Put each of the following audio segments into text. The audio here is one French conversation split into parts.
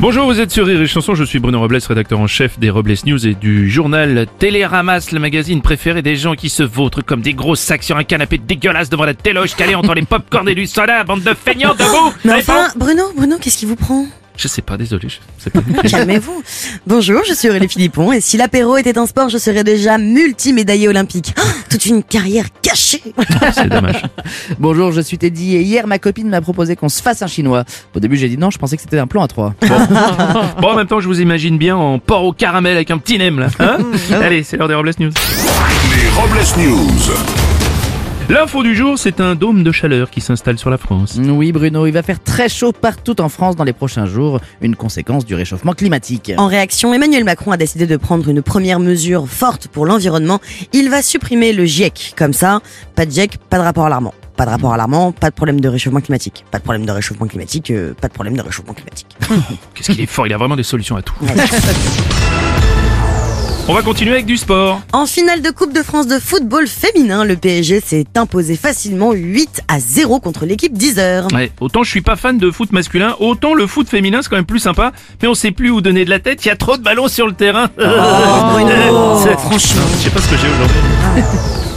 Bonjour, vous êtes sur Rire et Chanson, je suis Bruno Robles, rédacteur en chef des Robles News et du journal Téléramas, le magazine préféré des gens qui se vautrent comme des gros sacs sur un canapé dégueulasse devant la téloge calée entre les pop-corn et du soda, bande de feignants debout. Mais enfin, Bruno, Bruno, qu'est-ce qui vous prend? Je sais pas, désolé, je sais pas. Calmez-vous. Bonjour, je suis Aurélie Philippon et si l'apéro était un sport, je serais déjà multimédaillé olympique. Ah, toute une carrière cachée. C'est dommage. Bonjour, je suis Teddy et hier ma copine m'a proposé qu'on se fasse un chinois. Au début j'ai dit non, je pensais que c'était un plan à trois. Bon, en même temps, je vous imagine bien en porc au caramel avec un petit nem là. Hein Allez, c'est l'heure des Robles News. Les Robles News. L'info du jour, c'est un dôme de chaleur qui s'installe sur la France. Oui Bruno, il va faire très chaud partout en France dans les prochains jours, une conséquence du réchauffement climatique. En réaction, Emmanuel Macron a décidé de prendre une première mesure forte pour l'environnement. Il va supprimer le GIEC. Comme ça, pas de GIEC, pas de rapport alarmant. Pas de rapport alarmant, pas de problème de réchauffement climatique. Pas de problème de réchauffement climatique, euh, pas de problème de réchauffement climatique. Qu'est-ce qu'il est fort, il a vraiment des solutions à tout. On va continuer avec du sport. En finale de Coupe de France de football féminin, le PSG s'est imposé facilement 8 à 0 contre l'équipe 10 heures. Ouais, autant je suis pas fan de foot masculin, autant le foot féminin c'est quand même plus sympa, mais on sait plus où donner de la tête, il y a trop de ballons sur le terrain. Bruno, C'est- franchement. Je sais pas ce que j'ai aujourd'hui.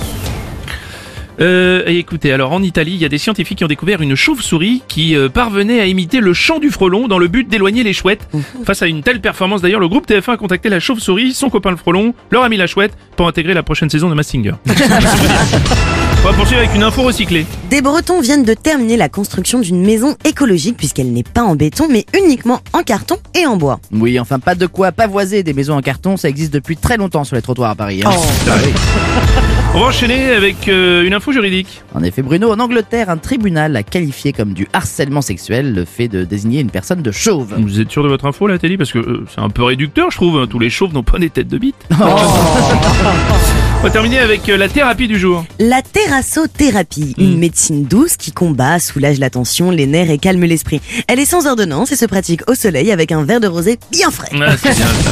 Euh, et écoutez, alors en Italie, il y a des scientifiques qui ont découvert une chauve-souris qui euh, parvenait à imiter le chant du frelon dans le but d'éloigner les chouettes. Face à une telle performance, d'ailleurs, le groupe TF1 a contacté la chauve-souris, son copain le frelon, leur a mis la chouette pour intégrer la prochaine saison de Massinger. On va poursuivre avec une info recyclée. Des Bretons viennent de terminer la construction d'une maison écologique puisqu'elle n'est pas en béton mais uniquement en carton et en bois. Oui, enfin pas de quoi pavoiser des maisons en carton, ça existe depuis très longtemps sur les trottoirs à Paris. hein. Ah oui. On va enchaîner avec euh, une info juridique. En effet Bruno, en Angleterre, un tribunal a qualifié comme du harcèlement sexuel le fait de désigner une personne de chauve. Vous êtes sûr de votre info là, Teddy? Parce que euh, c'est un peu réducteur, je trouve. hein. Tous les chauves n'ont pas des têtes de bite. On va terminer avec euh, la thérapie du jour. La terrassothérapie, une médecine douce qui combat, soulage la tension, les nerfs et calme l'esprit. Elle est sans ordonnance et se pratique au soleil avec un verre de rosé bien frais. Ah, c'est bien ça.